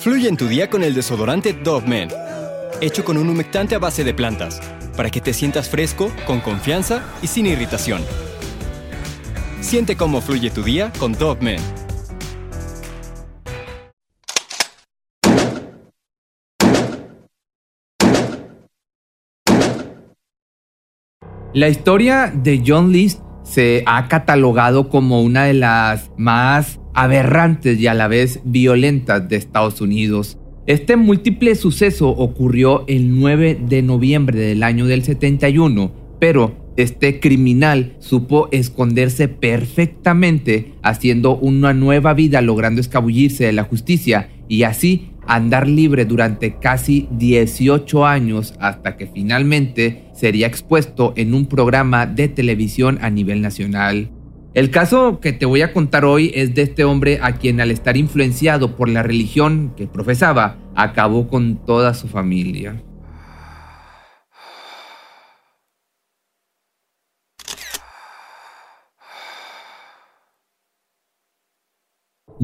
Fluye en tu día con el desodorante Dove Men, hecho con un humectante a base de plantas, para que te sientas fresco, con confianza y sin irritación. Siente cómo fluye tu día con Dove Men. La historia de John List se ha catalogado como una de las más aberrantes y a la vez violentas de Estados Unidos. Este múltiple suceso ocurrió el 9 de noviembre del año del 71, pero este criminal supo esconderse perfectamente haciendo una nueva vida logrando escabullirse de la justicia y así andar libre durante casi 18 años hasta que finalmente sería expuesto en un programa de televisión a nivel nacional. El caso que te voy a contar hoy es de este hombre a quien al estar influenciado por la religión que profesaba, acabó con toda su familia.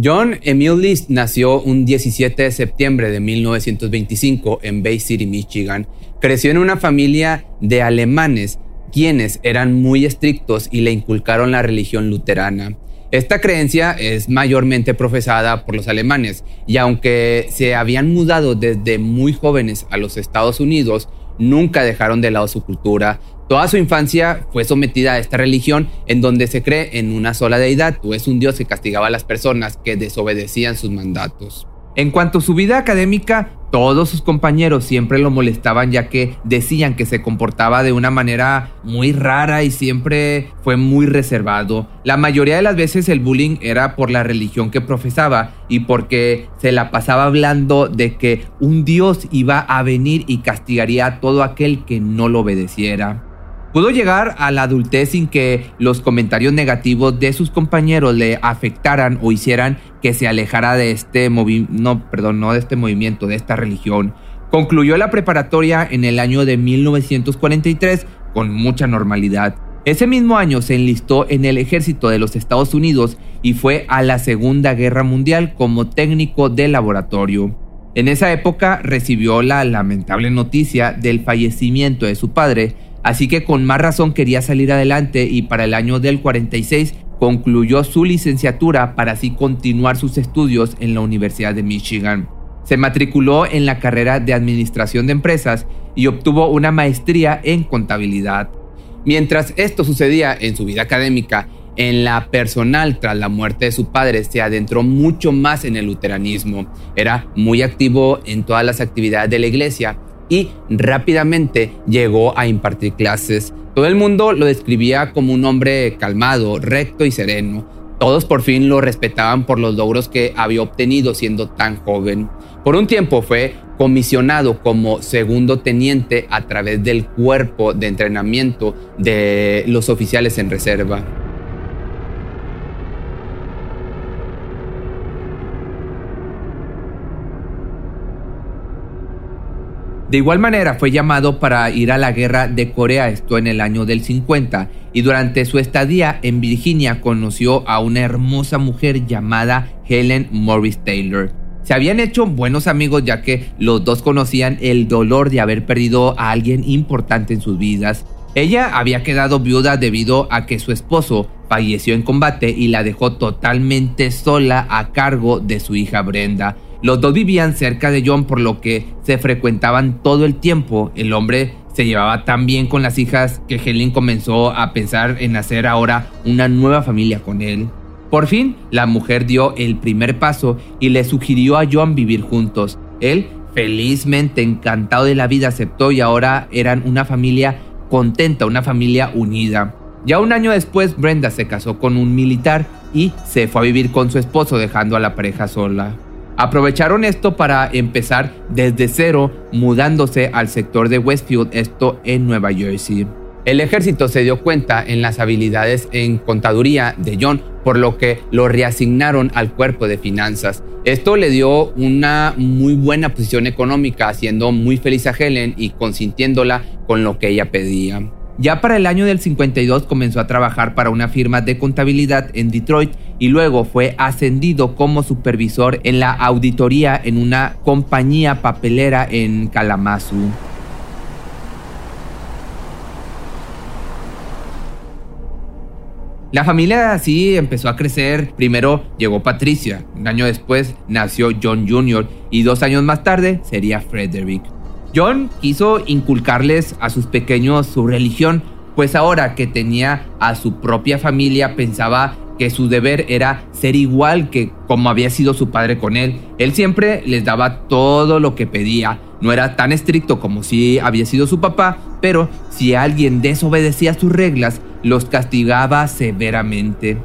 John Emil List nació un 17 de septiembre de 1925 en Bay City, Michigan. Creció en una familia de alemanes quienes eran muy estrictos y le inculcaron la religión luterana. Esta creencia es mayormente profesada por los alemanes y aunque se habían mudado desde muy jóvenes a los Estados Unidos, nunca dejaron de lado su cultura, Toda su infancia fue sometida a esta religión en donde se cree en una sola deidad o es un dios que castigaba a las personas que desobedecían sus mandatos. En cuanto a su vida académica, todos sus compañeros siempre lo molestaban ya que decían que se comportaba de una manera muy rara y siempre fue muy reservado. La mayoría de las veces el bullying era por la religión que profesaba y porque se la pasaba hablando de que un dios iba a venir y castigaría a todo aquel que no lo obedeciera. Pudo llegar a la adultez sin que los comentarios negativos de sus compañeros le afectaran o hicieran que se alejara de este movimiento, no, perdón, no de este movimiento, de esta religión. Concluyó la preparatoria en el año de 1943 con mucha normalidad. Ese mismo año se enlistó en el ejército de los Estados Unidos y fue a la Segunda Guerra Mundial como técnico de laboratorio. En esa época recibió la lamentable noticia del fallecimiento de su padre, así que con más razón quería salir adelante y para el año del 46 concluyó su licenciatura para así continuar sus estudios en la Universidad de Michigan. Se matriculó en la carrera de Administración de Empresas y obtuvo una maestría en contabilidad. Mientras esto sucedía en su vida académica, en la personal tras la muerte de su padre se adentró mucho más en el luteranismo. Era muy activo en todas las actividades de la iglesia y rápidamente llegó a impartir clases. Todo el mundo lo describía como un hombre calmado, recto y sereno. Todos por fin lo respetaban por los logros que había obtenido siendo tan joven. Por un tiempo fue comisionado como segundo teniente a través del cuerpo de entrenamiento de los oficiales en reserva. De igual manera fue llamado para ir a la guerra de Corea, esto en el año del 50, y durante su estadía en Virginia conoció a una hermosa mujer llamada Helen Morris Taylor. Se habían hecho buenos amigos ya que los dos conocían el dolor de haber perdido a alguien importante en sus vidas. Ella había quedado viuda debido a que su esposo falleció en combate y la dejó totalmente sola a cargo de su hija Brenda. Los dos vivían cerca de John por lo que se frecuentaban todo el tiempo. El hombre se llevaba tan bien con las hijas que Helen comenzó a pensar en hacer ahora una nueva familia con él. Por fin, la mujer dio el primer paso y le sugirió a John vivir juntos. Él, felizmente encantado de la vida, aceptó y ahora eran una familia contenta, una familia unida. Ya un año después, Brenda se casó con un militar y se fue a vivir con su esposo dejando a la pareja sola. Aprovecharon esto para empezar desde cero mudándose al sector de Westfield, esto en Nueva Jersey. El ejército se dio cuenta en las habilidades en contaduría de John, por lo que lo reasignaron al cuerpo de finanzas. Esto le dio una muy buena posición económica, haciendo muy feliz a Helen y consintiéndola con lo que ella pedía. Ya para el año del 52 comenzó a trabajar para una firma de contabilidad en Detroit y luego fue ascendido como supervisor en la auditoría en una compañía papelera en Kalamazoo. La familia así empezó a crecer. Primero llegó Patricia, un año después nació John Jr. y dos años más tarde sería Frederick. John quiso inculcarles a sus pequeños su religión, pues ahora que tenía a su propia familia pensaba que su deber era ser igual que como había sido su padre con él. Él siempre les daba todo lo que pedía. No era tan estricto como si había sido su papá, pero si alguien desobedecía sus reglas, los castigaba severamente.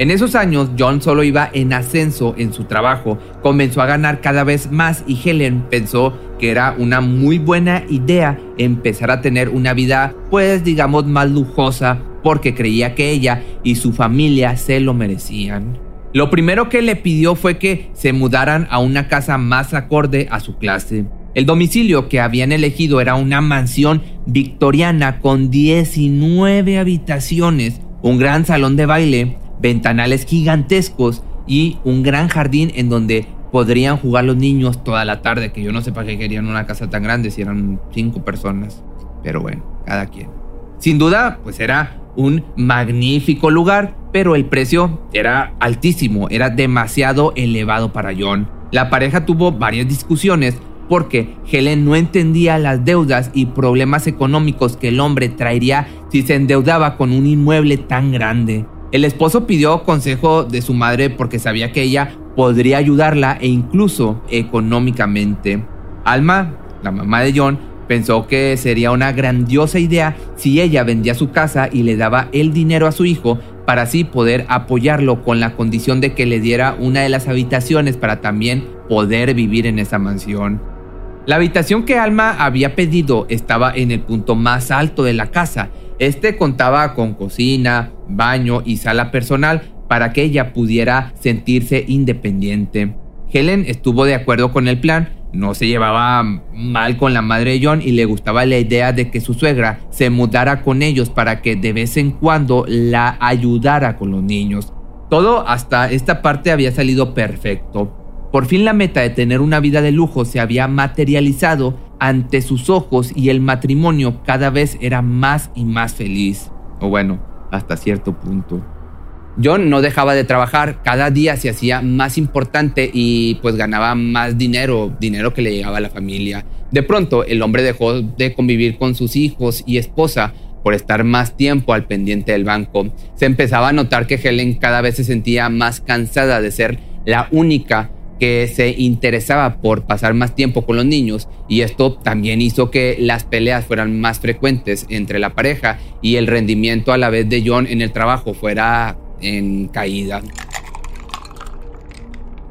En esos años, John solo iba en ascenso en su trabajo, comenzó a ganar cada vez más y Helen pensó que era una muy buena idea empezar a tener una vida, pues digamos, más lujosa, porque creía que ella y su familia se lo merecían. Lo primero que le pidió fue que se mudaran a una casa más acorde a su clase. El domicilio que habían elegido era una mansión victoriana con 19 habitaciones, un gran salón de baile, ventanales gigantescos y un gran jardín en donde podrían jugar los niños toda la tarde, que yo no sé para qué querían una casa tan grande si eran cinco personas. Pero bueno, cada quien. Sin duda, pues era un magnífico lugar, pero el precio era altísimo, era demasiado elevado para John. La pareja tuvo varias discusiones porque Helen no entendía las deudas y problemas económicos que el hombre traería si se endeudaba con un inmueble tan grande. El esposo pidió consejo de su madre porque sabía que ella podría ayudarla e incluso económicamente. Alma, la mamá de John, Pensó que sería una grandiosa idea si ella vendía su casa y le daba el dinero a su hijo para así poder apoyarlo con la condición de que le diera una de las habitaciones para también poder vivir en esa mansión. La habitación que Alma había pedido estaba en el punto más alto de la casa. Este contaba con cocina, baño y sala personal para que ella pudiera sentirse independiente. Helen estuvo de acuerdo con el plan no se llevaba mal con la madre de John y le gustaba la idea de que su suegra se mudara con ellos para que de vez en cuando la ayudara con los niños. Todo hasta esta parte había salido perfecto. Por fin la meta de tener una vida de lujo se había materializado ante sus ojos y el matrimonio cada vez era más y más feliz. O bueno, hasta cierto punto. John no dejaba de trabajar, cada día se hacía más importante y pues ganaba más dinero, dinero que le llegaba a la familia. De pronto el hombre dejó de convivir con sus hijos y esposa por estar más tiempo al pendiente del banco. Se empezaba a notar que Helen cada vez se sentía más cansada de ser la única que se interesaba por pasar más tiempo con los niños y esto también hizo que las peleas fueran más frecuentes entre la pareja y el rendimiento a la vez de John en el trabajo fuera en caída.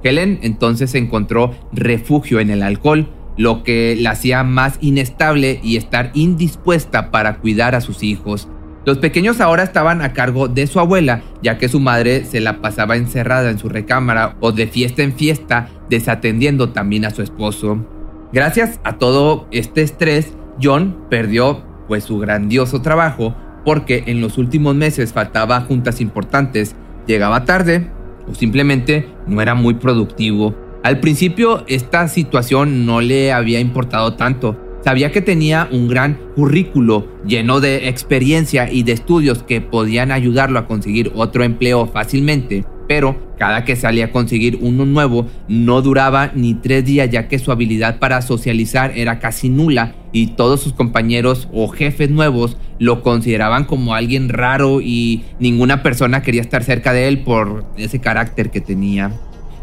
Helen entonces encontró refugio en el alcohol, lo que la hacía más inestable y estar indispuesta para cuidar a sus hijos. Los pequeños ahora estaban a cargo de su abuela, ya que su madre se la pasaba encerrada en su recámara o de fiesta en fiesta, desatendiendo también a su esposo. Gracias a todo este estrés, John perdió pues su grandioso trabajo, porque en los últimos meses faltaba juntas importantes, llegaba tarde o simplemente no era muy productivo. Al principio esta situación no le había importado tanto. Sabía que tenía un gran currículo lleno de experiencia y de estudios que podían ayudarlo a conseguir otro empleo fácilmente, pero cada que salía a conseguir uno nuevo no duraba ni tres días ya que su habilidad para socializar era casi nula y todos sus compañeros o jefes nuevos lo consideraban como alguien raro y ninguna persona quería estar cerca de él por ese carácter que tenía.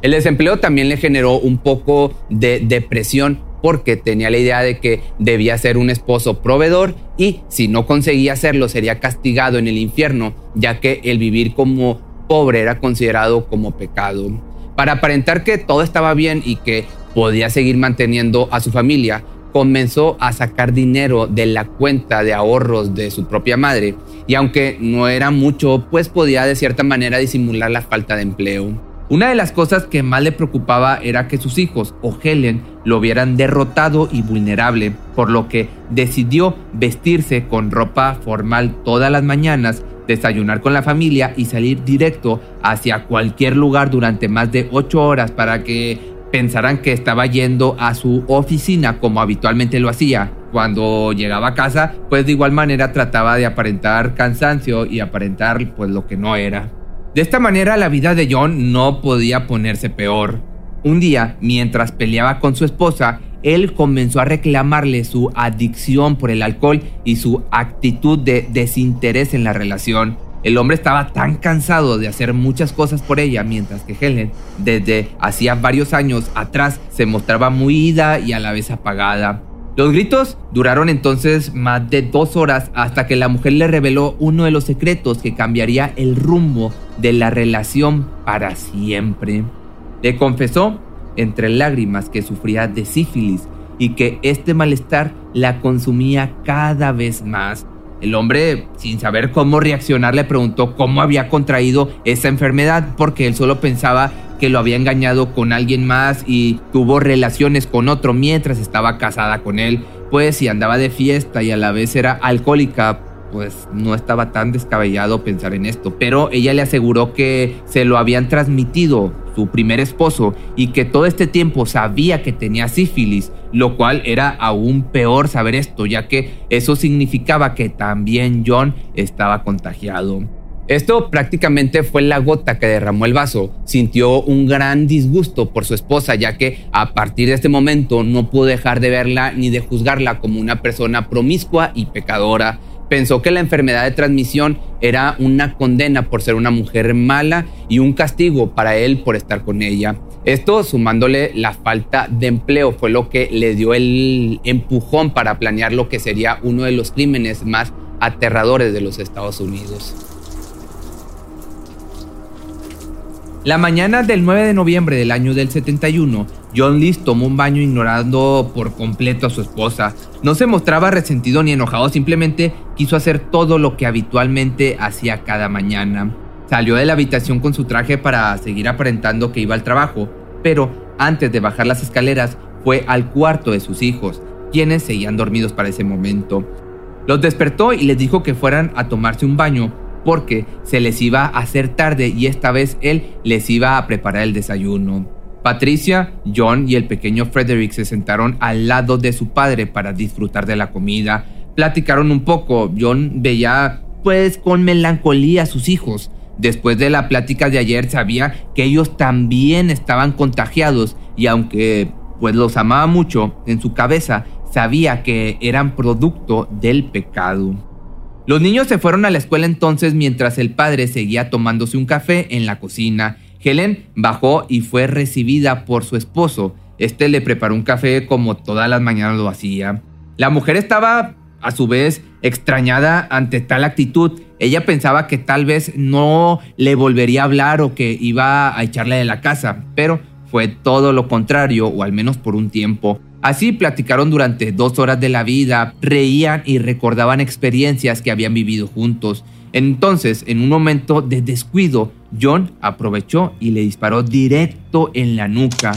El desempleo también le generó un poco de depresión porque tenía la idea de que debía ser un esposo proveedor y si no conseguía hacerlo sería castigado en el infierno, ya que el vivir como pobre era considerado como pecado. Para aparentar que todo estaba bien y que podía seguir manteniendo a su familia, comenzó a sacar dinero de la cuenta de ahorros de su propia madre y aunque no era mucho, pues podía de cierta manera disimular la falta de empleo. Una de las cosas que más le preocupaba era que sus hijos o Helen lo vieran derrotado y vulnerable, por lo que decidió vestirse con ropa formal todas las mañanas, desayunar con la familia y salir directo hacia cualquier lugar durante más de ocho horas para que pensaran que estaba yendo a su oficina como habitualmente lo hacía. Cuando llegaba a casa, pues de igual manera trataba de aparentar cansancio y aparentar pues lo que no era. De esta manera la vida de John no podía ponerse peor. Un día, mientras peleaba con su esposa, él comenzó a reclamarle su adicción por el alcohol y su actitud de desinterés en la relación. El hombre estaba tan cansado de hacer muchas cosas por ella, mientras que Helen, desde hacía varios años atrás, se mostraba muy ida y a la vez apagada. Los gritos duraron entonces más de dos horas hasta que la mujer le reveló uno de los secretos que cambiaría el rumbo de la relación para siempre. Le confesó entre lágrimas que sufría de sífilis y que este malestar la consumía cada vez más. El hombre, sin saber cómo reaccionar, le preguntó cómo había contraído esa enfermedad porque él solo pensaba que lo había engañado con alguien más y tuvo relaciones con otro mientras estaba casada con él, pues si andaba de fiesta y a la vez era alcohólica, pues no estaba tan descabellado pensar en esto, pero ella le aseguró que se lo habían transmitido su primer esposo y que todo este tiempo sabía que tenía sífilis, lo cual era aún peor saber esto, ya que eso significaba que también John estaba contagiado. Esto prácticamente fue la gota que derramó el vaso. Sintió un gran disgusto por su esposa, ya que a partir de este momento no pudo dejar de verla ni de juzgarla como una persona promiscua y pecadora. Pensó que la enfermedad de transmisión era una condena por ser una mujer mala y un castigo para él por estar con ella. Esto, sumándole la falta de empleo, fue lo que le dio el empujón para planear lo que sería uno de los crímenes más aterradores de los Estados Unidos. La mañana del 9 de noviembre del año del 71, John Lees tomó un baño ignorando por completo a su esposa. No se mostraba resentido ni enojado, simplemente quiso hacer todo lo que habitualmente hacía cada mañana. Salió de la habitación con su traje para seguir aparentando que iba al trabajo, pero antes de bajar las escaleras fue al cuarto de sus hijos, quienes seguían dormidos para ese momento. Los despertó y les dijo que fueran a tomarse un baño porque se les iba a hacer tarde y esta vez él les iba a preparar el desayuno. Patricia, John y el pequeño Frederick se sentaron al lado de su padre para disfrutar de la comida. Platicaron un poco. John veía pues con melancolía a sus hijos. Después de la plática de ayer sabía que ellos también estaban contagiados y aunque pues los amaba mucho, en su cabeza sabía que eran producto del pecado. Los niños se fueron a la escuela entonces mientras el padre seguía tomándose un café en la cocina. Helen bajó y fue recibida por su esposo. Este le preparó un café como todas las mañanas lo hacía. La mujer estaba, a su vez, extrañada ante tal actitud. Ella pensaba que tal vez no le volvería a hablar o que iba a echarle de la casa, pero fue todo lo contrario, o al menos por un tiempo. Así platicaron durante dos horas de la vida, reían y recordaban experiencias que habían vivido juntos. Entonces, en un momento de descuido, John aprovechó y le disparó directo en la nuca.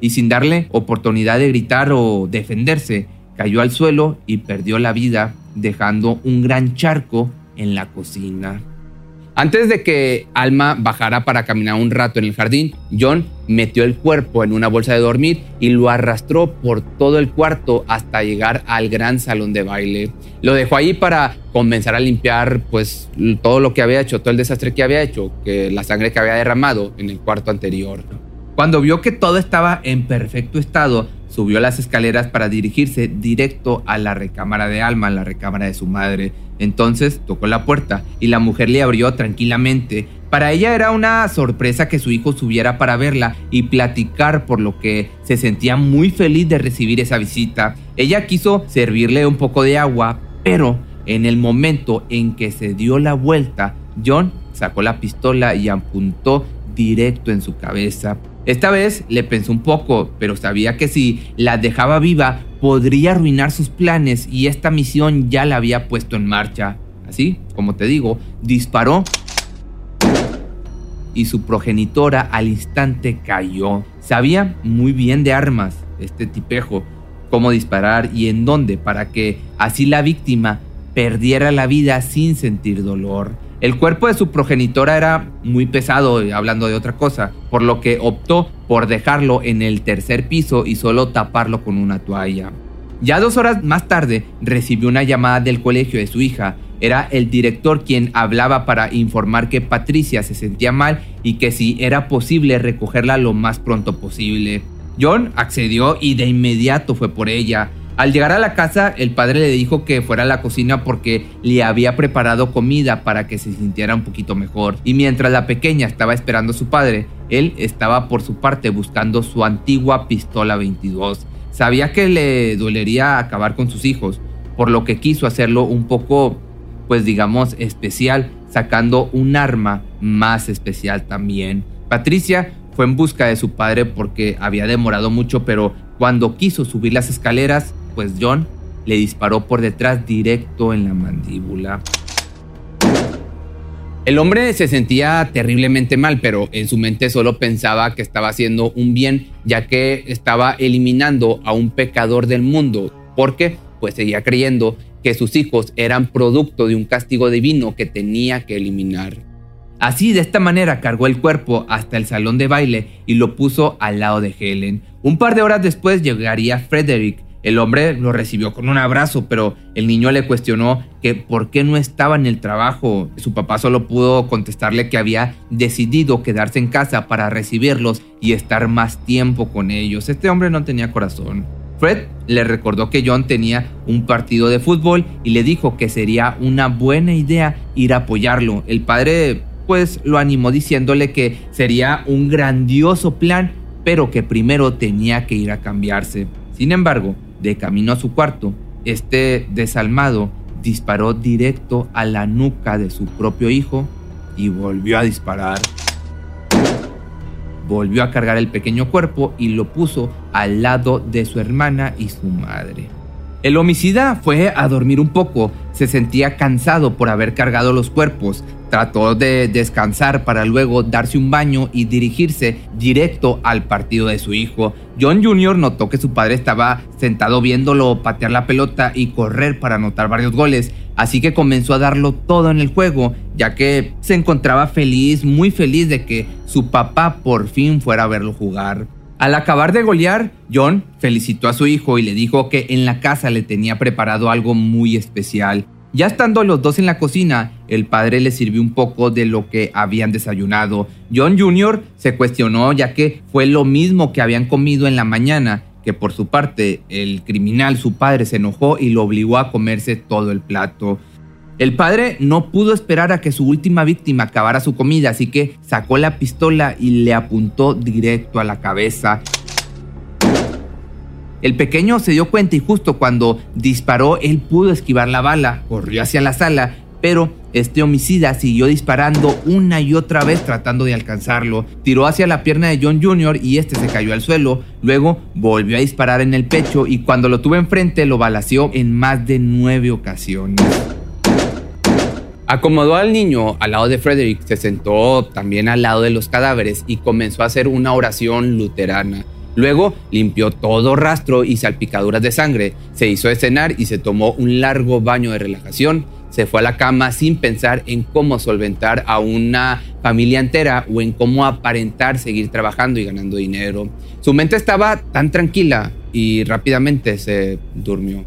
Y sin darle oportunidad de gritar o defenderse, cayó al suelo y perdió la vida, dejando un gran charco en la cocina. Antes de que Alma bajara para caminar un rato en el jardín, John metió el cuerpo en una bolsa de dormir y lo arrastró por todo el cuarto hasta llegar al gran salón de baile. Lo dejó ahí para comenzar a limpiar pues todo lo que había hecho, todo el desastre que había hecho, que la sangre que había derramado en el cuarto anterior. Cuando vio que todo estaba en perfecto estado, subió las escaleras para dirigirse directo a la recámara de Alma, la recámara de su madre. Entonces tocó la puerta y la mujer le abrió tranquilamente. Para ella era una sorpresa que su hijo subiera para verla y platicar por lo que se sentía muy feliz de recibir esa visita. Ella quiso servirle un poco de agua, pero en el momento en que se dio la vuelta, John sacó la pistola y apuntó directo en su cabeza. Esta vez le pensó un poco, pero sabía que si la dejaba viva podría arruinar sus planes y esta misión ya la había puesto en marcha. Así, como te digo, disparó y su progenitora al instante cayó. Sabía muy bien de armas, este tipejo, cómo disparar y en dónde para que así la víctima perdiera la vida sin sentir dolor. El cuerpo de su progenitora era muy pesado, hablando de otra cosa, por lo que optó por dejarlo en el tercer piso y solo taparlo con una toalla. Ya dos horas más tarde recibió una llamada del colegio de su hija. Era el director quien hablaba para informar que Patricia se sentía mal y que si era posible recogerla lo más pronto posible. John accedió y de inmediato fue por ella. Al llegar a la casa, el padre le dijo que fuera a la cocina porque le había preparado comida para que se sintiera un poquito mejor. Y mientras la pequeña estaba esperando a su padre, él estaba por su parte buscando su antigua pistola 22. Sabía que le dolería acabar con sus hijos, por lo que quiso hacerlo un poco, pues digamos, especial, sacando un arma más especial también. Patricia fue en busca de su padre porque había demorado mucho, pero cuando quiso subir las escaleras, pues John le disparó por detrás directo en la mandíbula. El hombre se sentía terriblemente mal, pero en su mente solo pensaba que estaba haciendo un bien, ya que estaba eliminando a un pecador del mundo, porque pues seguía creyendo que sus hijos eran producto de un castigo divino que tenía que eliminar. Así, de esta manera, cargó el cuerpo hasta el salón de baile y lo puso al lado de Helen. Un par de horas después llegaría Frederick. El hombre lo recibió con un abrazo, pero el niño le cuestionó que por qué no estaba en el trabajo. Su papá solo pudo contestarle que había decidido quedarse en casa para recibirlos y estar más tiempo con ellos. Este hombre no tenía corazón. Fred le recordó que John tenía un partido de fútbol y le dijo que sería una buena idea ir a apoyarlo. El padre pues lo animó diciéndole que sería un grandioso plan, pero que primero tenía que ir a cambiarse. Sin embargo, de camino a su cuarto, este desalmado disparó directo a la nuca de su propio hijo y volvió a disparar. Volvió a cargar el pequeño cuerpo y lo puso al lado de su hermana y su madre. El homicida fue a dormir un poco, se sentía cansado por haber cargado los cuerpos, trató de descansar para luego darse un baño y dirigirse directo al partido de su hijo. John Jr. notó que su padre estaba sentado viéndolo patear la pelota y correr para anotar varios goles, así que comenzó a darlo todo en el juego, ya que se encontraba feliz, muy feliz de que su papá por fin fuera a verlo jugar. Al acabar de golear, John felicitó a su hijo y le dijo que en la casa le tenía preparado algo muy especial. Ya estando los dos en la cocina, el padre le sirvió un poco de lo que habían desayunado. John Jr. se cuestionó ya que fue lo mismo que habían comido en la mañana, que por su parte el criminal, su padre, se enojó y lo obligó a comerse todo el plato. El padre no pudo esperar a que su última víctima acabara su comida, así que sacó la pistola y le apuntó directo a la cabeza. El pequeño se dio cuenta y justo cuando disparó, él pudo esquivar la bala, corrió hacia la sala, pero este homicida siguió disparando una y otra vez tratando de alcanzarlo. Tiró hacia la pierna de John Jr. y este se cayó al suelo. Luego volvió a disparar en el pecho y cuando lo tuvo enfrente lo balació en más de nueve ocasiones. Acomodó al niño al lado de Frederick, se sentó también al lado de los cadáveres y comenzó a hacer una oración luterana. Luego limpió todo rastro y salpicaduras de sangre, se hizo de cenar y se tomó un largo baño de relajación. Se fue a la cama sin pensar en cómo solventar a una familia entera o en cómo aparentar seguir trabajando y ganando dinero. Su mente estaba tan tranquila y rápidamente se durmió.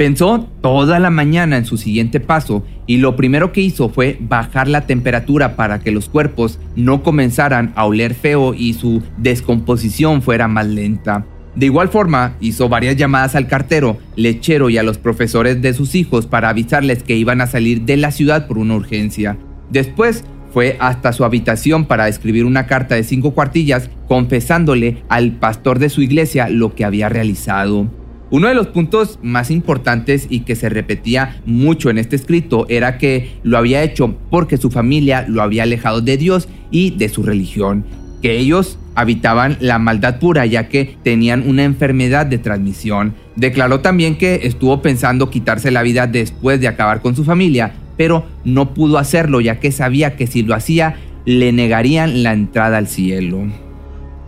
Pensó toda la mañana en su siguiente paso y lo primero que hizo fue bajar la temperatura para que los cuerpos no comenzaran a oler feo y su descomposición fuera más lenta. De igual forma, hizo varias llamadas al cartero, lechero y a los profesores de sus hijos para avisarles que iban a salir de la ciudad por una urgencia. Después, fue hasta su habitación para escribir una carta de cinco cuartillas confesándole al pastor de su iglesia lo que había realizado. Uno de los puntos más importantes y que se repetía mucho en este escrito era que lo había hecho porque su familia lo había alejado de Dios y de su religión, que ellos habitaban la maldad pura ya que tenían una enfermedad de transmisión. Declaró también que estuvo pensando quitarse la vida después de acabar con su familia, pero no pudo hacerlo ya que sabía que si lo hacía le negarían la entrada al cielo.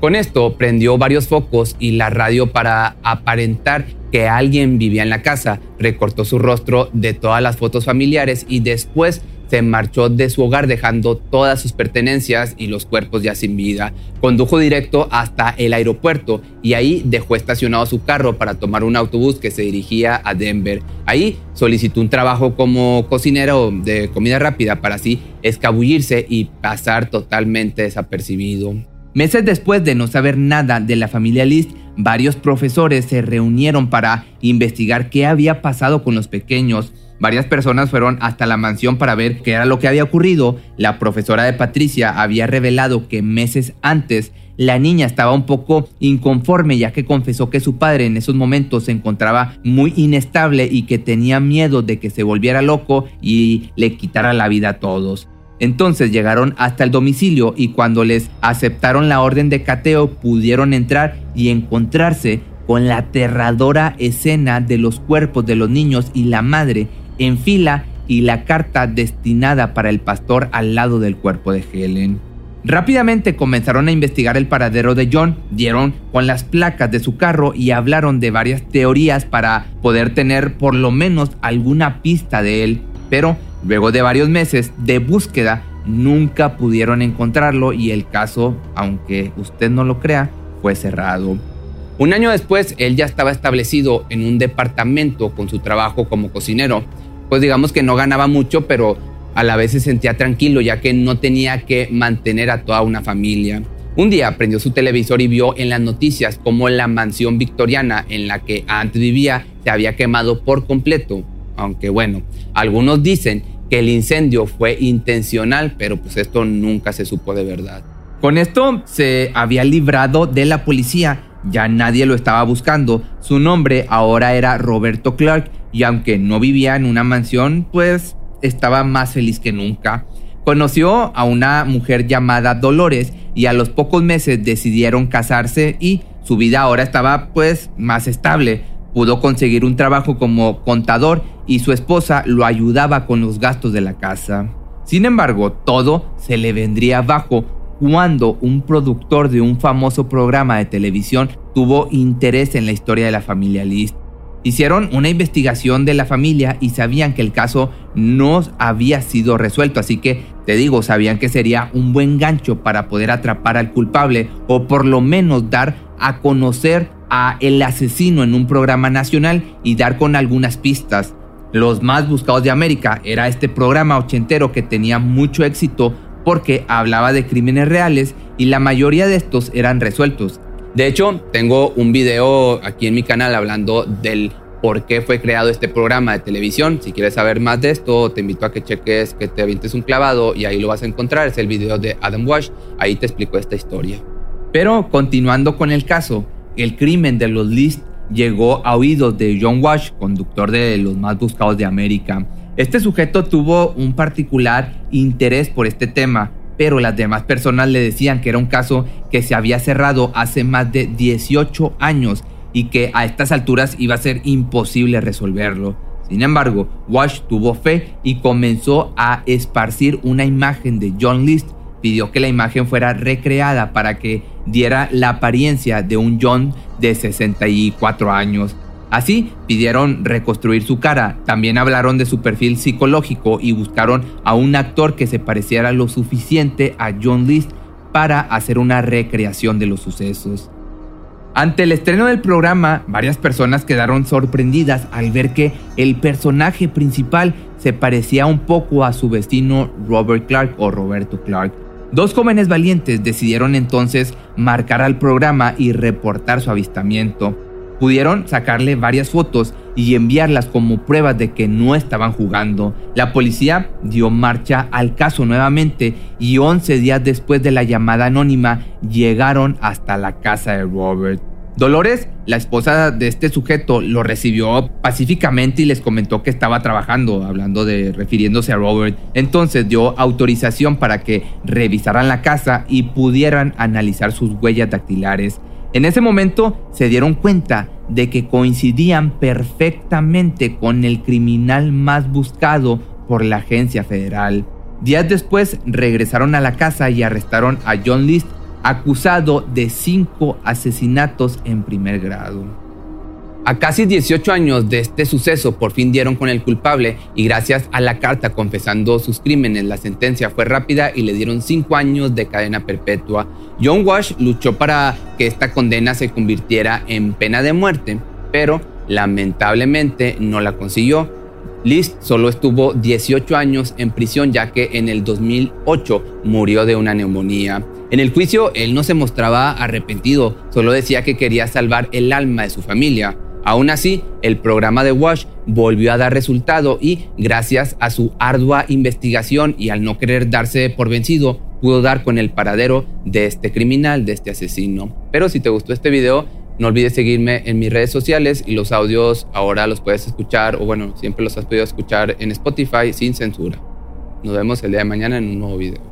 Con esto prendió varios focos y la radio para aparentar que alguien vivía en la casa. Recortó su rostro de todas las fotos familiares y después se marchó de su hogar dejando todas sus pertenencias y los cuerpos ya sin vida. Condujo directo hasta el aeropuerto y ahí dejó estacionado su carro para tomar un autobús que se dirigía a Denver. Ahí solicitó un trabajo como cocinero de comida rápida para así escabullirse y pasar totalmente desapercibido. Meses después de no saber nada de la familia List, varios profesores se reunieron para investigar qué había pasado con los pequeños. Varias personas fueron hasta la mansión para ver qué era lo que había ocurrido. La profesora de Patricia había revelado que meses antes la niña estaba un poco inconforme ya que confesó que su padre en esos momentos se encontraba muy inestable y que tenía miedo de que se volviera loco y le quitara la vida a todos. Entonces llegaron hasta el domicilio y cuando les aceptaron la orden de cateo pudieron entrar y encontrarse con la aterradora escena de los cuerpos de los niños y la madre en fila y la carta destinada para el pastor al lado del cuerpo de Helen. Rápidamente comenzaron a investigar el paradero de John, dieron con las placas de su carro y hablaron de varias teorías para poder tener por lo menos alguna pista de él, pero Luego de varios meses de búsqueda, nunca pudieron encontrarlo y el caso, aunque usted no lo crea, fue cerrado. Un año después, él ya estaba establecido en un departamento con su trabajo como cocinero. Pues digamos que no ganaba mucho, pero a la vez se sentía tranquilo ya que no tenía que mantener a toda una familia. Un día prendió su televisor y vio en las noticias cómo la mansión victoriana en la que antes vivía se había quemado por completo. Aunque bueno, algunos dicen que el incendio fue intencional, pero pues esto nunca se supo de verdad. Con esto se había librado de la policía, ya nadie lo estaba buscando. Su nombre ahora era Roberto Clark y aunque no vivía en una mansión, pues estaba más feliz que nunca. Conoció a una mujer llamada Dolores y a los pocos meses decidieron casarse y su vida ahora estaba pues más estable. Pudo conseguir un trabajo como contador y su esposa lo ayudaba con los gastos de la casa. Sin embargo, todo se le vendría abajo cuando un productor de un famoso programa de televisión tuvo interés en la historia de la familia List. Hicieron una investigación de la familia y sabían que el caso no había sido resuelto, así que te digo, sabían que sería un buen gancho para poder atrapar al culpable o por lo menos dar a conocer a el asesino en un programa nacional y dar con algunas pistas. Los más buscados de América era este programa ochentero que tenía mucho éxito porque hablaba de crímenes reales y la mayoría de estos eran resueltos. De hecho, tengo un video aquí en mi canal hablando del por qué fue creado este programa de televisión. Si quieres saber más de esto, te invito a que cheques, que te avientes un clavado y ahí lo vas a encontrar. Es el video de Adam Wash. Ahí te explico esta historia. Pero continuando con el caso, el crimen de los List llegó a oídos de John Wash, conductor de los más buscados de América. Este sujeto tuvo un particular interés por este tema, pero las demás personas le decían que era un caso que se había cerrado hace más de 18 años y que a estas alturas iba a ser imposible resolverlo. Sin embargo, Wash tuvo fe y comenzó a esparcir una imagen de John List pidió que la imagen fuera recreada para que diera la apariencia de un John de 64 años. Así pidieron reconstruir su cara, también hablaron de su perfil psicológico y buscaron a un actor que se pareciera lo suficiente a John List para hacer una recreación de los sucesos. Ante el estreno del programa, varias personas quedaron sorprendidas al ver que el personaje principal se parecía un poco a su vecino Robert Clark o Roberto Clark. Dos jóvenes valientes decidieron entonces marcar al programa y reportar su avistamiento. Pudieron sacarle varias fotos y enviarlas como pruebas de que no estaban jugando. La policía dio marcha al caso nuevamente y 11 días después de la llamada anónima llegaron hasta la casa de Robert. Dolores, la esposa de este sujeto, lo recibió pacíficamente y les comentó que estaba trabajando, hablando de refiriéndose a Robert. Entonces dio autorización para que revisaran la casa y pudieran analizar sus huellas dactilares. En ese momento se dieron cuenta de que coincidían perfectamente con el criminal más buscado por la agencia federal. Días después regresaron a la casa y arrestaron a John List, acusado de cinco asesinatos en primer grado. A casi 18 años de este suceso por fin dieron con el culpable y gracias a la carta confesando sus crímenes la sentencia fue rápida y le dieron 5 años de cadena perpetua. John Wash luchó para que esta condena se convirtiera en pena de muerte, pero lamentablemente no la consiguió. List solo estuvo 18 años en prisión ya que en el 2008 murió de una neumonía. En el juicio él no se mostraba arrepentido, solo decía que quería salvar el alma de su familia. Aún así, el programa de Wash volvió a dar resultado y, gracias a su ardua investigación y al no querer darse por vencido, pudo dar con el paradero de este criminal, de este asesino. Pero si te gustó este video, no olvides seguirme en mis redes sociales y los audios ahora los puedes escuchar, o bueno, siempre los has podido escuchar en Spotify sin censura. Nos vemos el día de mañana en un nuevo video.